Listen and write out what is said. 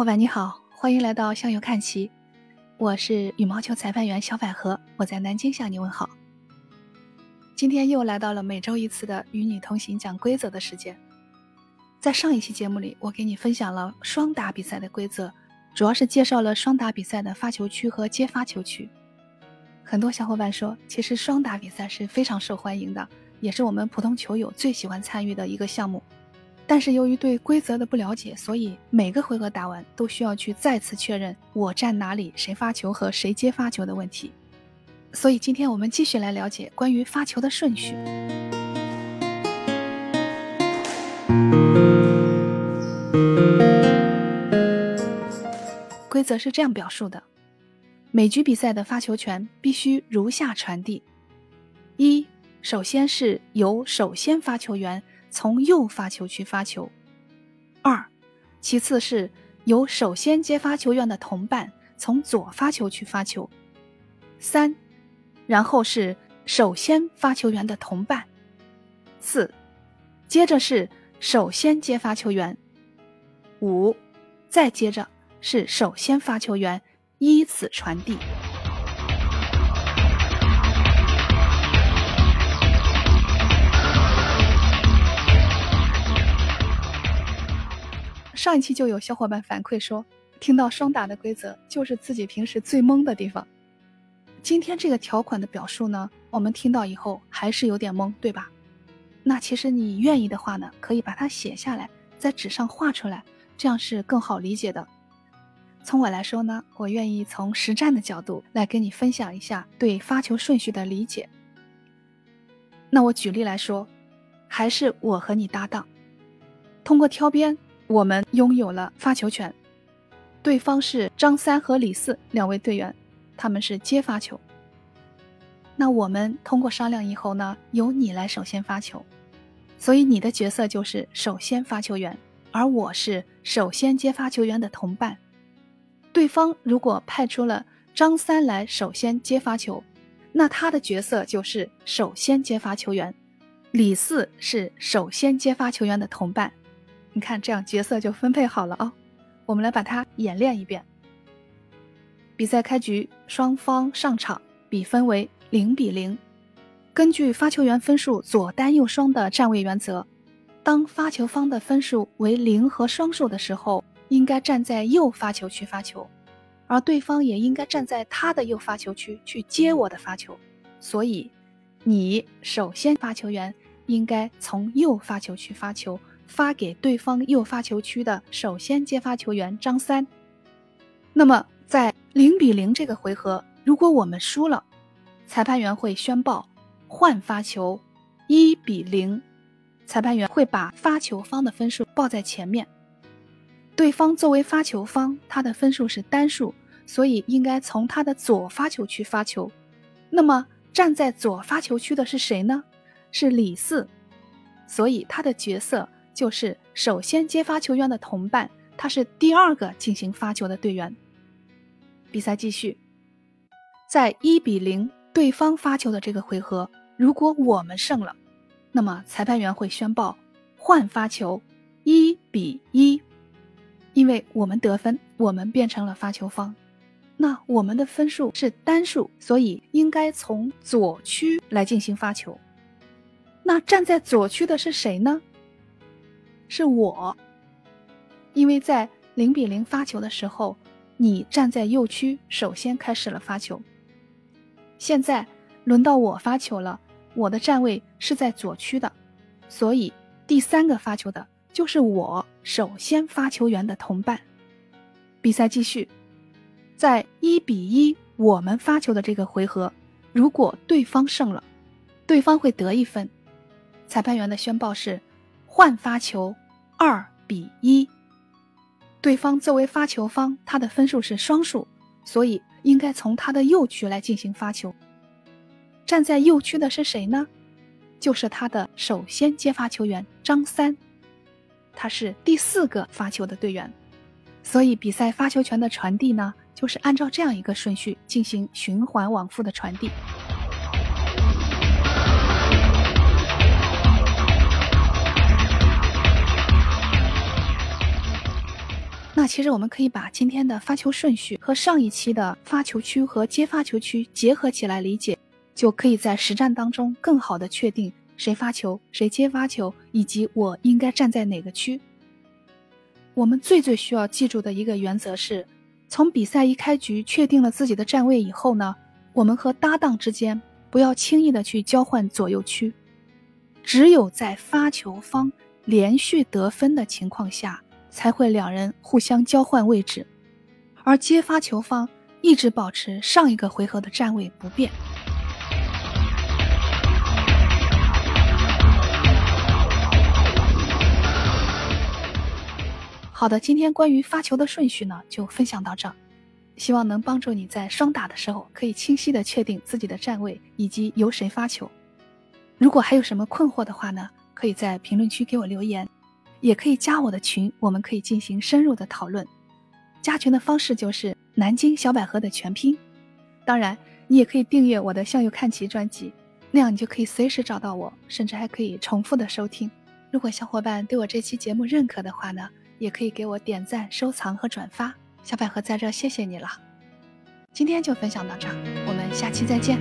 伙伴你好，欢迎来到向右看齐，我是羽毛球裁判员小百合，我在南京向你问好。今天又来到了每周一次的与你同行讲规则的时间。在上一期节目里，我给你分享了双打比赛的规则，主要是介绍了双打比赛的发球区和接发球区。很多小伙伴说，其实双打比赛是非常受欢迎的，也是我们普通球友最喜欢参与的一个项目。但是由于对规则的不了解，所以每个回合打完都需要去再次确认我站哪里、谁发球和谁接发球的问题。所以今天我们继续来了解关于发球的顺序。规则是这样表述的：每局比赛的发球权必须如下传递：一，首先是由首先发球员。从右发球区发球，二，其次是由首先接发球员的同伴从左发球区发球，三，然后是首先发球员的同伴，四，接着是首先接发球员，五，再接着是首先发球员，依次传递。上一期就有小伙伴反馈说，听到双打的规则就是自己平时最懵的地方。今天这个条款的表述呢，我们听到以后还是有点懵，对吧？那其实你愿意的话呢，可以把它写下来，在纸上画出来，这样是更好理解的。从我来说呢，我愿意从实战的角度来跟你分享一下对发球顺序的理解。那我举例来说，还是我和你搭档，通过挑边。我们拥有了发球权，对方是张三和李四两位队员，他们是接发球。那我们通过商量以后呢，由你来首先发球，所以你的角色就是首先发球员，而我是首先接发球员的同伴。对方如果派出了张三来首先接发球，那他的角色就是首先接发球员，李四是首先接发球员的同伴。看，这样角色就分配好了啊。我们来把它演练一遍。比赛开局，双方上场，比分为零比零。根据发球员分数左单右双的站位原则，当发球方的分数为零和双数的时候，应该站在右发球区发球，而对方也应该站在他的右发球区去接我的发球。所以，你首先发球员应该从右发球区发球。发给对方右发球区的首先接发球员张三。那么在零比零这个回合，如果我们输了，裁判员会宣报换发球，一比零。裁判员会把发球方的分数报在前面。对方作为发球方，他的分数是单数，所以应该从他的左发球区发球。那么站在左发球区的是谁呢？是李四，所以他的角色。就是首先接发球员的同伴，他是第二个进行发球的队员。比赛继续，在一比零对方发球的这个回合，如果我们胜了，那么裁判员会宣报换发球，一比一，因为我们得分，我们变成了发球方。那我们的分数是单数，所以应该从左区来进行发球。那站在左区的是谁呢？是我，因为在零比零发球的时候，你站在右区，首先开始了发球。现在轮到我发球了，我的站位是在左区的，所以第三个发球的就是我首先发球员的同伴。比赛继续，在一比一我们发球的这个回合，如果对方胜了，对方会得一分。裁判员的宣报是。换发球，二比一。对方作为发球方，他的分数是双数，所以应该从他的右区来进行发球。站在右区的是谁呢？就是他的首先接发球员张三，他是第四个发球的队员。所以比赛发球权的传递呢，就是按照这样一个顺序进行循环往复的传递。那其实我们可以把今天的发球顺序和上一期的发球区和接发球区结合起来理解，就可以在实战当中更好的确定谁发球、谁接发球，以及我应该站在哪个区。我们最最需要记住的一个原则是，从比赛一开局确定了自己的站位以后呢，我们和搭档之间不要轻易的去交换左右区，只有在发球方连续得分的情况下。才会两人互相交换位置，而接发球方一直保持上一个回合的站位不变。好的，今天关于发球的顺序呢，就分享到这儿，希望能帮助你在双打的时候可以清晰的确定自己的站位以及由谁发球。如果还有什么困惑的话呢，可以在评论区给我留言。也可以加我的群，我们可以进行深入的讨论。加群的方式就是南京小百合的全拼。当然，你也可以订阅我的向右看齐专辑，那样你就可以随时找到我，甚至还可以重复的收听。如果小伙伴对我这期节目认可的话呢，也可以给我点赞、收藏和转发。小百合在这谢谢你了。今天就分享到这儿，我们下期再见。